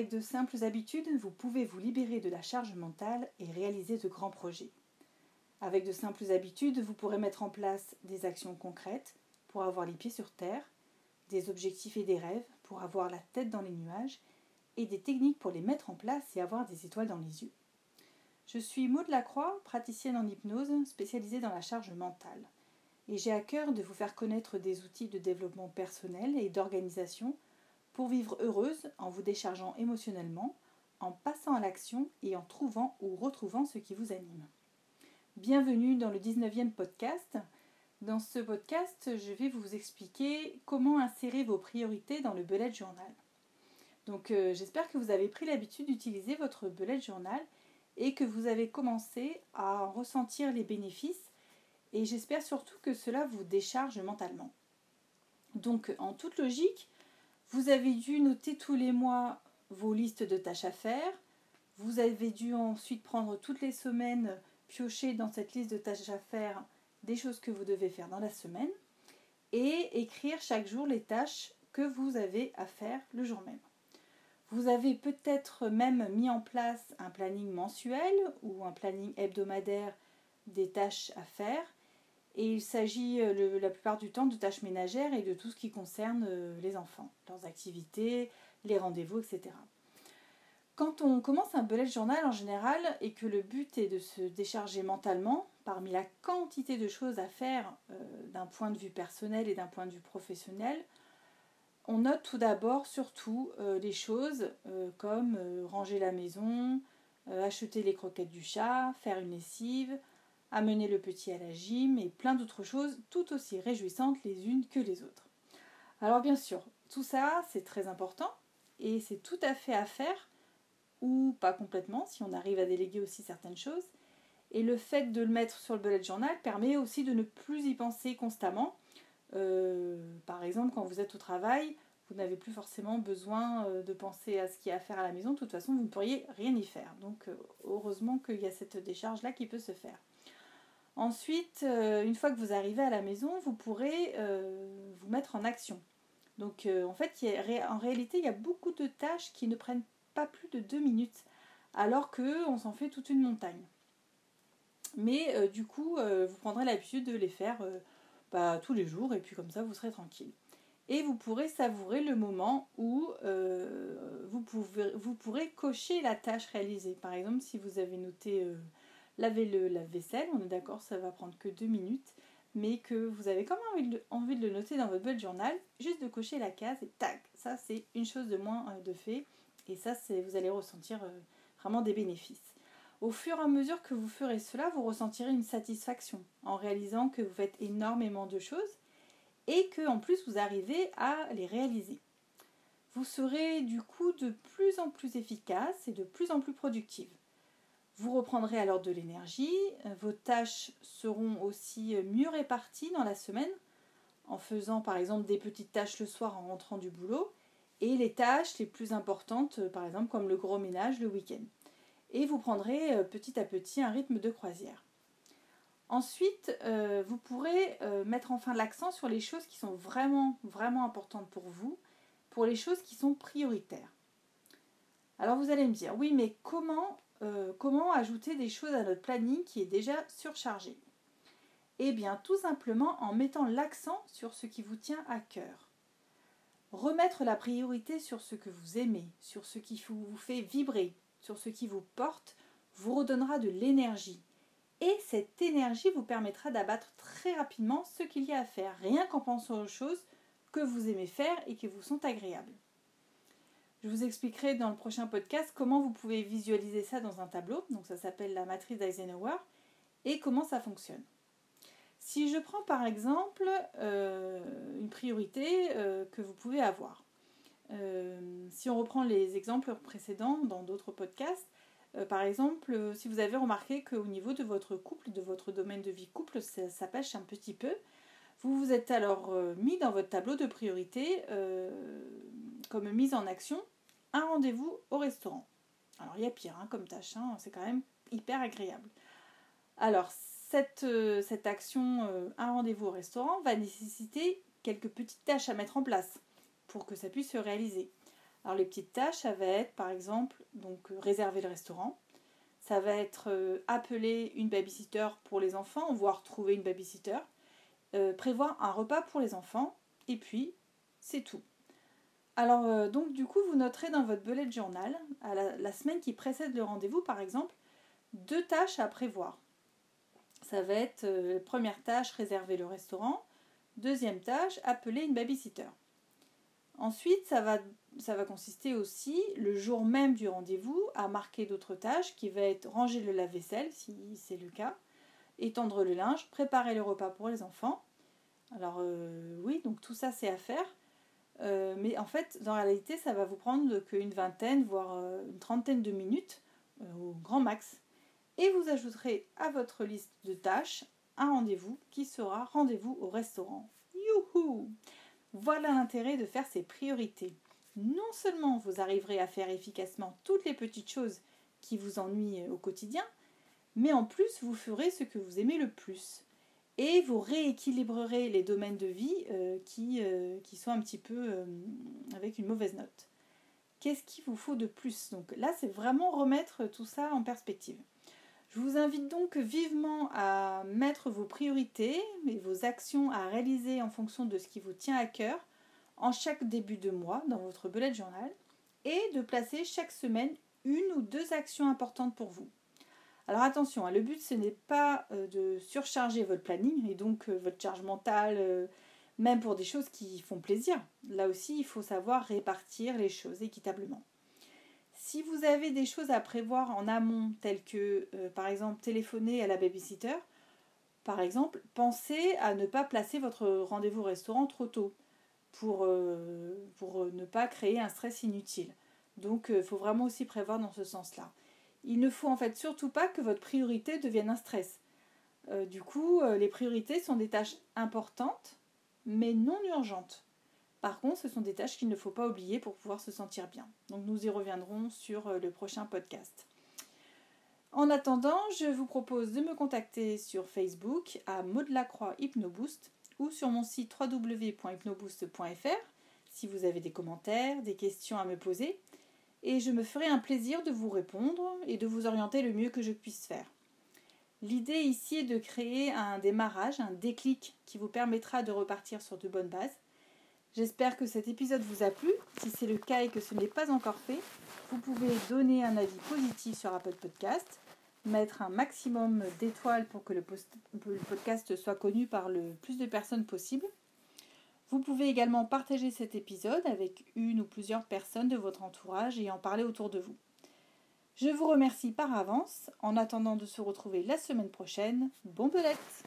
avec de simples habitudes, vous pouvez vous libérer de la charge mentale et réaliser de grands projets. Avec de simples habitudes, vous pourrez mettre en place des actions concrètes pour avoir les pieds sur terre, des objectifs et des rêves pour avoir la tête dans les nuages, et des techniques pour les mettre en place et avoir des étoiles dans les yeux. Je suis Maud Lacroix, praticienne en hypnose spécialisée dans la charge mentale, et j'ai à cœur de vous faire connaître des outils de développement personnel et d'organisation pour vivre heureuse en vous déchargeant émotionnellement, en passant à l'action et en trouvant ou retrouvant ce qui vous anime. Bienvenue dans le 19e podcast. Dans ce podcast, je vais vous expliquer comment insérer vos priorités dans le bullet journal. Donc euh, j'espère que vous avez pris l'habitude d'utiliser votre bullet journal et que vous avez commencé à en ressentir les bénéfices et j'espère surtout que cela vous décharge mentalement. Donc en toute logique, vous avez dû noter tous les mois vos listes de tâches à faire. Vous avez dû ensuite prendre toutes les semaines, piocher dans cette liste de tâches à faire des choses que vous devez faire dans la semaine et écrire chaque jour les tâches que vous avez à faire le jour même. Vous avez peut-être même mis en place un planning mensuel ou un planning hebdomadaire des tâches à faire et il s'agit euh, la plupart du temps de tâches ménagères et de tout ce qui concerne euh, les enfants, leurs activités, les rendez-vous, etc. Quand on commence un bullet journal en général et que le but est de se décharger mentalement, parmi la quantité de choses à faire euh, d'un point de vue personnel et d'un point de vue professionnel, on note tout d'abord surtout des choses comme ranger la maison, acheter les croquettes du chat, faire une lessive, amener le petit à la gym et plein d'autres choses tout aussi réjouissantes les unes que les autres. Alors bien sûr, tout ça c'est très important et c'est tout à fait à faire ou pas complètement si on arrive à déléguer aussi certaines choses. Et le fait de le mettre sur le bullet journal permet aussi de ne plus y penser constamment. Euh, par exemple, quand vous êtes au travail, vous n'avez plus forcément besoin euh, de penser à ce qu'il y a à faire à la maison. De toute façon, vous ne pourriez rien y faire. Donc, euh, heureusement qu'il y a cette décharge-là qui peut se faire. Ensuite, euh, une fois que vous arrivez à la maison, vous pourrez euh, vous mettre en action. Donc euh, en fait, en réalité, il y a beaucoup de tâches qui ne prennent pas plus de deux minutes, alors qu'on s'en fait toute une montagne. Mais du coup, vous prendrez l'habitude de les faire bah, tous les jours, et puis comme ça, vous serez tranquille. Et vous pourrez savourer le moment où vous, vous pourrez cocher la tâche réalisée. Par exemple, si vous avez noté lavez le lave-vaisselle, on est d'accord, ça va prendre que deux minutes, mais que vous avez quand même envie de, le noter dans votre bullet journal, juste de cocher la case et tac, ça c'est une chose de moins euh, de fait, et ça c'est vous allez ressentir euh, vraiment des bénéfices. Au fur et à mesure que vous ferez cela, vous ressentirez une satisfaction en réalisant que vous faites énormément de choses et que en plus vous arrivez à les réaliser. Vous serez du coup de plus en plus efficace et de plus en plus productive. Vous reprendrez alors de l'énergie, euh, vos tâches seront aussi euh, mieux réparties dans la semaine, en faisant par exemple des petites tâches le soir en rentrant du boulot, et les tâches les plus importantes, euh, par exemple comme le gros ménage le week-end. Et vous prendrez petit à petit un rythme de croisière. Ensuite, vous pourrez mettre enfin l'accent sur les choses qui sont vraiment, vraiment importantes pour vous, pour les choses qui sont prioritaires. Alors vous allez me dire, oui, mais comment euh, comment ajouter des choses à notre planning qui est déjà surchargé? Eh bien, tout simplement en mettant l'accent sur ce qui vous tient à cœur. Remettre la priorité sur ce que vous aimez, sur ce qui vous fait vibrer, sur ce qui vous porte, vous redonnera de l'énergie. Et cette énergie vous permettra d'abattre très rapidement ce qu'il y a à faire, rien qu'en pensant aux choses que vous aimez faire et qui vous sont agréables. Je vous expliquerai dans le prochain podcast comment vous pouvez visualiser ça dans un tableau. Donc ça s'appelle la matrice d'Eisenhower et comment ça fonctionne. Si je prends par exemple euh, une priorité euh, que vous pouvez avoir. Euh, si on reprend les exemples précédents dans d'autres podcasts, par exemple, si vous avez remarqué qu'au niveau de votre couple, de votre domaine de vie couple, ça, pêche un petit peu, vous vous êtes alors mis dans votre tableau de priorité comme mise en action un rendez-vous au restaurant. Alors il y a pire hein, comme tâche, hein, c'est quand même hyper agréable. Alors cette, euh, action, euh, un rendez-vous au restaurant, va nécessiter quelques petites tâches à mettre en place pour que ça puisse se réaliser. Alors les petites tâches, ça va être par exemple donc réserver le restaurant, ça va être appeler une babysitter pour les enfants, voire trouver une babysitter, prévoir un repas pour les enfants, et puis c'est tout. Alors donc du coup vous noterez dans votre bullet journal, la semaine qui précède le rendez-vous par exemple, deux tâches à prévoir. Ça va être euh, première tâche, réserver le restaurant. Deuxième tâche, appeler une babysitter. Ensuite, ça va, ça va consister aussi, le jour même du rendez-vous, à marquer d'autres tâches qui va être ranger le lave-vaisselle, si c'est le cas, étendre le linge, préparer le repas pour les enfants. Alors euh, oui, donc tout ça c'est à faire. Euh, mais en fait, dans la réalité, ça va vous prendre qu'une vingtaine, voire une trentaine de minutes, au grand max et vous ajouterez à votre liste de tâches un rendez-vous qui sera rendez-vous au restaurant. Youhou Voilà l'intérêt de faire ces priorités. Non seulement vous arriverez à faire efficacement toutes les petites choses qui vous ennuient au quotidien, mais en plus vous ferez ce que vous aimez le plus. Et vous rééquilibrerez les domaines de vie euh, qui, euh, qui, sont un petit peu euh, avec une mauvaise note. Qu'est-ce qu'il vous faut de plus? Donc là, c'est vraiment remettre tout ça en perspective. Je vous invite donc vivement à mettre vos priorités et vos actions à réaliser en fonction de ce qui vous tient à cœur en chaque début de mois dans votre bullet journal et de placer chaque semaine une ou deux actions importantes pour vous. Alors attention, hein, le but ce n'est pas euh, de surcharger votre planning et donc euh, votre charge mentale, euh, même pour des choses qui font plaisir. Là aussi, il faut savoir répartir les choses équitablement. Si vous avez des choses à prévoir en amont, telles que par exemple téléphoner à la babysitter, par exemple, pensez à ne pas placer votre rendez-vous restaurant trop tôt pour, ne pas créer un stress inutile. Donc il faut vraiment aussi prévoir dans ce sens-là. Il ne faut en fait surtout pas que votre priorité devienne un stress. du coup, les priorités sont des tâches importantes, mais non urgentes. Par contre, ce sont des tâches qu'il ne faut pas oublier pour pouvoir se sentir bien. Donc nous y reviendrons sur euh, le prochain podcast. En attendant, je vous propose de me contacter sur Facebook à Maud Lacroix Hypnoboost ou sur mon site www.hypnoboost.fr si vous avez des commentaires, des questions à me poser. Et je me ferai un plaisir de vous répondre et de vous orienter le mieux que je puisse faire. L'idée ici est de créer un démarrage, un déclic qui vous permettra de repartir sur de bonnes bases J'espère que cet épisode vous a plu. Si c'est le cas et que ce n'est pas encore fait, vous pouvez donner un avis positif sur Apple Podcast, mettre un maximum d'étoiles pour que le, podcast soit connu par le plus de personnes possible. Vous pouvez également partager cet épisode avec une ou plusieurs personnes de votre entourage et en parler autour de vous. Je vous remercie par avance. En attendant de se retrouver la semaine prochaine, bon belette